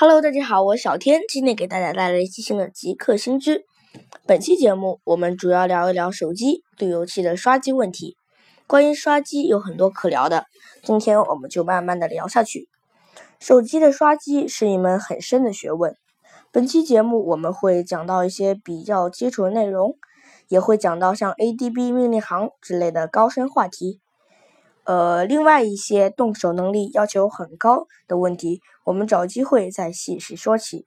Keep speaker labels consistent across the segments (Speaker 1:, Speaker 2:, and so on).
Speaker 1: Hello，大家好，我是小天，今天给大家带来一期新的极客新知。本期节目我们主要聊一聊手机路由器的刷机问题。关于刷机有很多可聊的，今天我们就慢慢的聊下去。手机的刷机是一门很深的学问。本期节目我们会讲到一些比较基础的内容，也会讲到像 ADB 命令行之类的高深话题。呃，另外一些动手能力要求很高的问题，我们找机会再细细说起。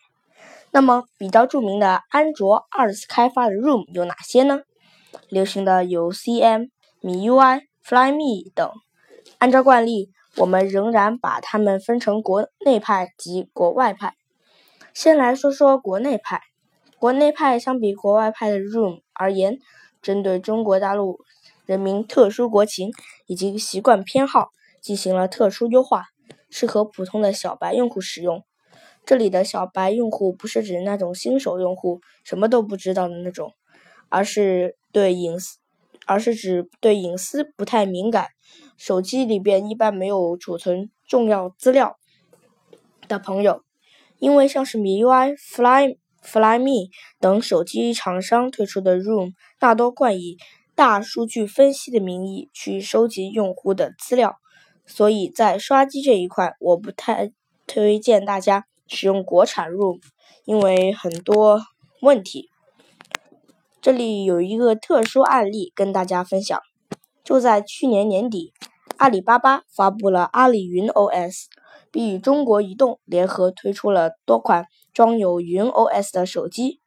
Speaker 1: 那么，比较著名的安卓二次开发的 Room 有哪些呢？流行的有 CM、MIUI、Flyme 等。按照惯例，我们仍然把它们分成国内派及国外派。先来说说国内派。国内派相比国外派的 Room 而言，针对中国大陆。人民特殊国情以及习惯偏好进行了特殊优化，适合普通的小白用户使用。这里的小白用户不是指那种新手用户，什么都不知道的那种，而是对隐私，而是指对隐私不太敏感，手机里边一般没有储存重要资料的朋友。因为像是 MIUI、Fly、Flyme 等手机厂商推出的 Room，大多冠以大数据分析的名义去收集用户的资料，所以在刷机这一块，我不太推荐大家使用国产 ROM，因为很多问题。这里有一个特殊案例跟大家分享，就在去年年底，阿里巴巴发布了阿里云 OS，并与中国移动联合推出了多款装有云 OS 的手机。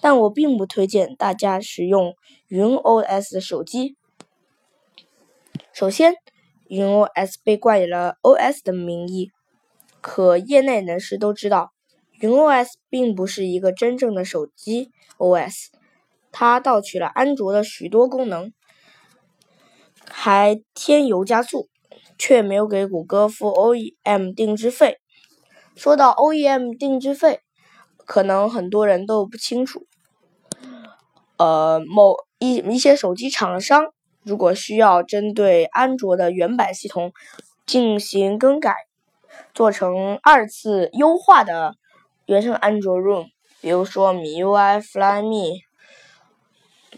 Speaker 1: 但我并不推荐大家使用云 OS 手机。首先，云 OS 被冠以了 OS 的名义，可业内人士都知道，云 OS 并不是一个真正的手机 OS，它盗取了安卓的许多功能，还添油加醋，却没有给谷歌付 OEM 定制费。说到 OEM 定制费，可能很多人都不清楚。呃，某一一些手机厂商如果需要针对安卓的原版系统进行更改，做成二次优化的原生安卓 ROM，比如说 MIUI、Flyme，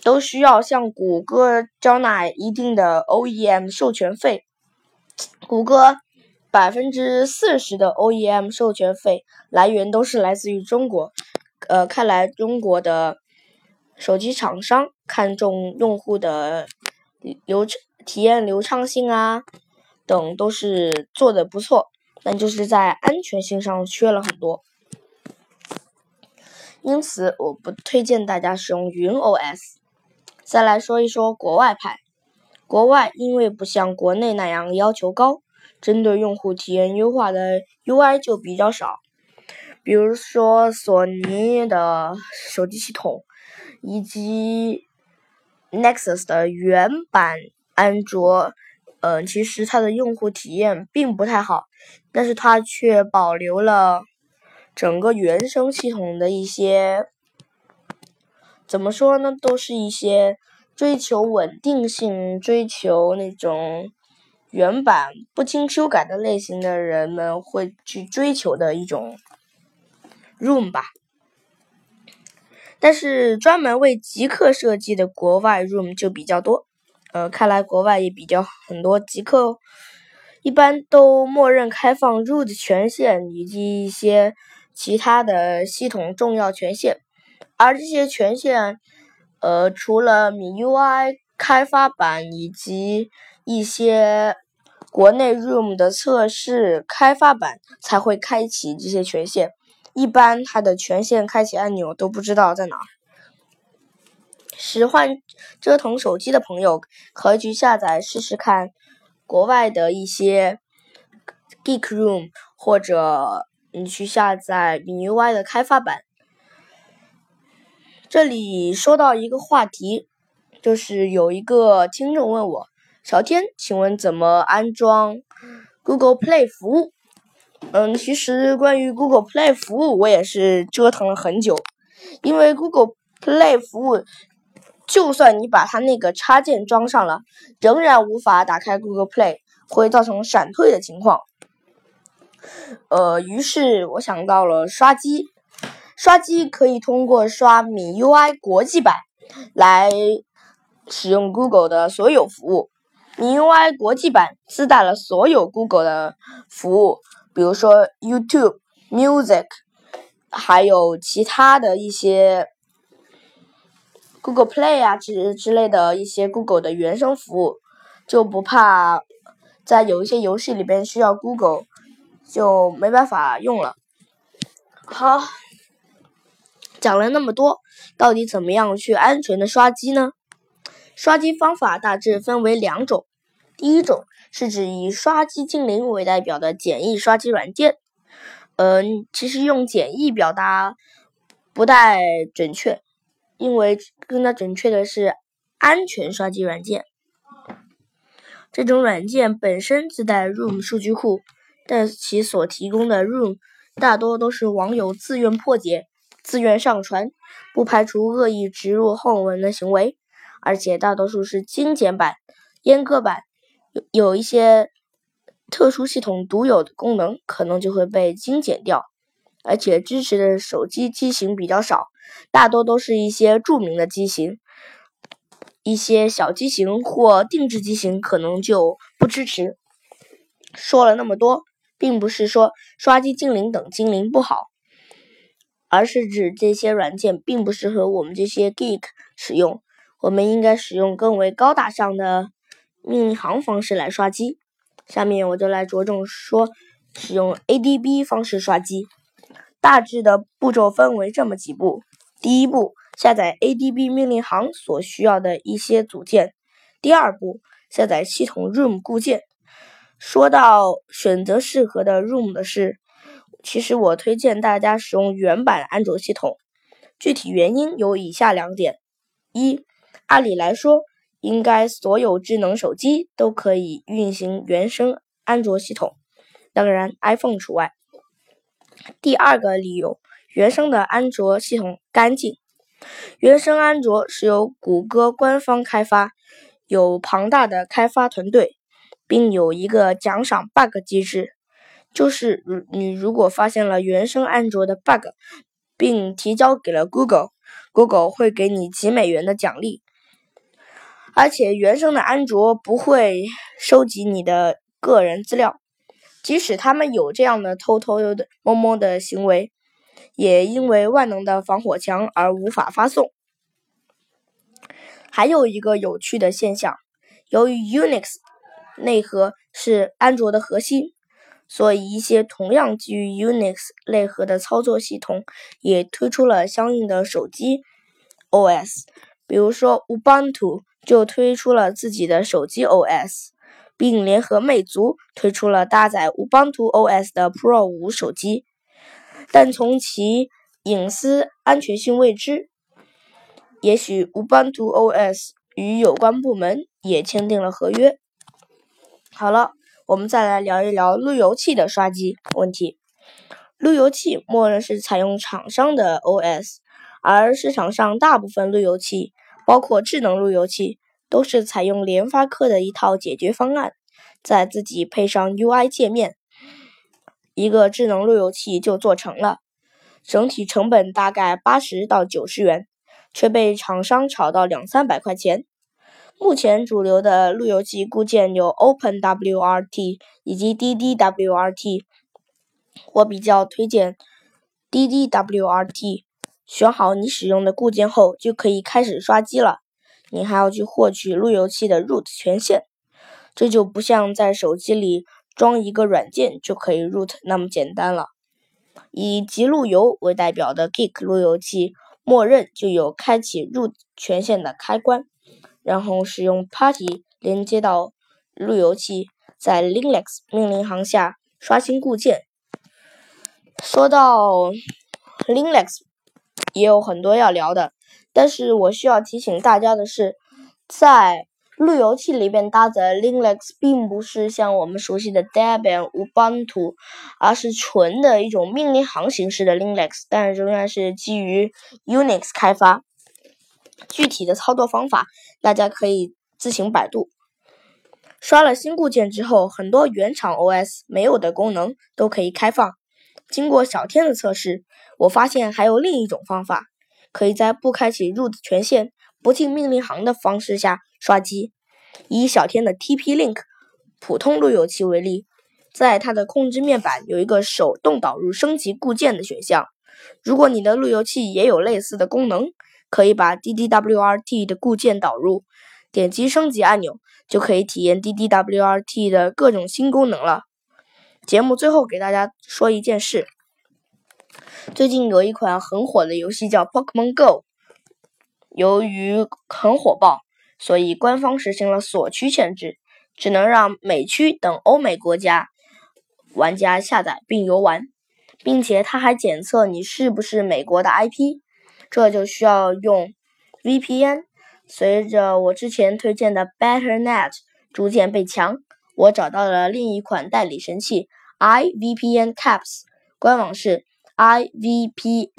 Speaker 1: 都需要向谷歌交纳一定的 OEM 授权费。谷歌百分之四十的 OEM 授权费来源都是来自于中国。呃，看来中国的。手机厂商看重用户的流体验、流畅性啊等都是做的不错，但就是在安全性上缺了很多。因此，我不推荐大家使用云 OS。再来说一说国外派，国外因为不像国内那样要求高，针对用户体验优化的 UI 就比较少，比如说索尼的手机系统。以及 Nexus 的原版安卓，嗯，其实它的用户体验并不太好，但是它却保留了整个原生系统的一些，怎么说呢？都是一些追求稳定性、追求那种原版不经修改的类型的人们会去追求的一种 ROM 吧。但是专门为极客设计的国外 Room 就比较多，呃，看来国外也比较很多极客哦。一般都默认开放 root 权限以及一些其他的系统重要权限，而这些权限，呃，除了 MIUI 开发版以及一些国内 Room 的测试开发版才会开启这些权限。一般它的权限开启按钮都不知道在哪。使唤折腾手机的朋友可以去下载试试看，国外的一些 Geek Room，或者你去下载 MIUI 的开发版。这里说到一个话题，就是有一个听众问我：小天，请问怎么安装 Google Play 服务？嗯，其实关于 Google Play 服务，我也是折腾了很久。因为 Google Play 服务，就算你把它那个插件装上了，仍然无法打开 Google Play，会造成闪退的情况。呃，于是我想到了刷机。刷机可以通过刷米 UI 国际版来使用 Google 的所有服务。米 UI 国际版自带了所有 Google 的服务，比如说 YouTube Music，还有其他的一些 Google Play 啊之之类的一些 Google 的原生服务，就不怕在有一些游戏里边需要 Google 就没办法用了。好。讲了那么多，到底怎么样去安全的刷机呢？刷机方法大致分为两种，第一种是指以刷机精灵为代表的简易刷机软件。嗯，其实用简易表达不太准确，因为更加准确的是安全刷机软件。这种软件本身自带 Room 数据库，但其所提供的 Room 大多都是网友自愿破解。自愿上传，不排除恶意植入后文的行为，而且大多数是精简版、阉割版，有有一些特殊系统独有的功能可能就会被精简掉，而且支持的手机机型比较少，大多都是一些著名的机型，一些小机型或定制机型可能就不支持。说了那么多，并不是说刷机精灵等精灵不好。而是指这些软件并不适合我们这些 geek 使用，我们应该使用更为高大上的命令行方式来刷机。下面我就来着重说使用 ADB 方式刷机。大致的步骤分为这么几步：第一步，下载 ADB 命令行所需要的一些组件；第二步，下载系统 ROM 固件。说到选择适合的 ROM 的是。其实我推荐大家使用原版安卓系统，具体原因有以下两点：一，按理来说，应该所有智能手机都可以运行原生安卓系统，当然 iPhone 除外。第二个理由，原生的安卓系统干净，原生安卓是由谷歌官方开发，有庞大的开发团队，并有一个奖赏 bug 机制。就是如你如果发现了原生安卓的 bug，并提交给了 Google，Google 会给你几美元的奖励。而且原生的安卓不会收集你的个人资料，即使他们有这样的偷偷的摸摸的行为，也因为万能的防火墙而无法发送。还有一个有趣的现象，由于 Unix 内核是安卓的核心。所以，一些同样基于 Unix 内核的操作系统也推出了相应的手机 OS。比如说，Ubuntu 就推出了自己的手机 OS，并联合魅族推出了搭载 Ubuntu OS 的 Pro 五手机。但从其隐私安全性未知，也许 Ubuntu OS 与有关部门也签订了合约。好了。我们再来聊一聊路由器的刷机问题。路由器默认是采用厂商的 OS，而市场上大部分路由器，包括智能路由器，都是采用联发科的一套解决方案，再自己配上 UI 界面，一个智能路由器就做成了。整体成本大概八十到九十元，却被厂商炒到两三百块钱。目前主流的路由器固件有 OpenWRT 以及 DDWRT，我比较推荐 DDWRT。选好你使用的固件后，就可以开始刷机了。你还要去获取路由器的 root 权限，这就不像在手机里装一个软件就可以 root 那么简单了。以极路由为代表的 Geek 路由器，默认就有开启 root 权限的开关。然后使用 Party 连接到路由器，在 Linux 命令行下刷新固件。说到 Linux，也有很多要聊的，但是我需要提醒大家的是，在路由器里边搭载 Linux，并不是像我们熟悉的 Debian、Ubuntu，而是纯的一种命令行形式的 Linux，但仍然是基于 Unix 开发。具体的操作方法，大家可以自行百度。刷了新固件之后，很多原厂 OS 没有的功能都可以开放。经过小天的测试，我发现还有另一种方法，可以在不开启 root 权限、不进命令行的方式下刷机。以小天的 TP-Link 普通路由器为例，在它的控制面板有一个手动导入升级固件的选项。如果你的路由器也有类似的功能，可以把 DDWRT 的固件导入。点击升级按钮，就可以体验 DDWRT 的各种新功能了。节目最后给大家说一件事：最近有一款很火的游戏叫《Pokemon Go》，由于很火爆，所以官方实行了锁区限制，只能让美区等欧美国家玩家下载并游玩，并且它还检测你是不是美国的 IP，这就需要用 VPN。随着我之前推荐的 BetterNet 逐渐被强，我找到了另一款代理神器 iVPN Caps，官网是 ivpncups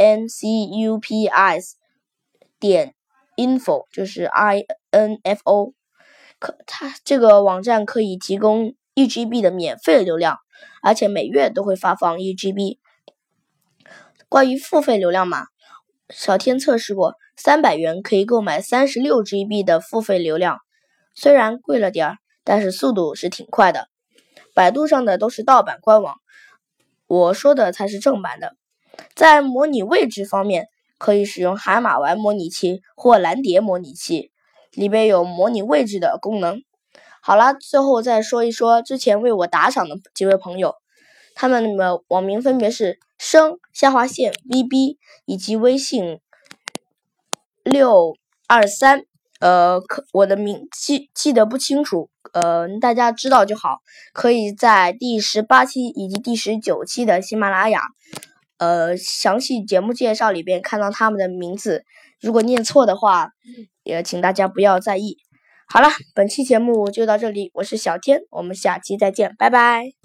Speaker 1: 点 info，就是 i n f o。可它这个网站可以提供一 GB 的免费流量，而且每月都会发放一 GB。关于付费流量码。小天测试过，三百元可以购买三十六 GB 的付费流量，虽然贵了点儿，但是速度是挺快的。百度上的都是盗版官网，我说的才是正版的。在模拟位置方面，可以使用海马玩模拟器或蓝蝶模拟器，里边有模拟位置的功能。好了，最后再说一说之前为我打赏的几位朋友。他们的网名分别是生下划线 vb 以及微信六二三，呃，可我的名记记得不清楚，呃，大家知道就好。可以在第十八期以及第十九期的喜马拉雅，呃，详细节目介绍里边看到他们的名字。如果念错的话，也请大家不要在意。好了，本期节目就到这里，我是小天，我们下期再见，拜拜。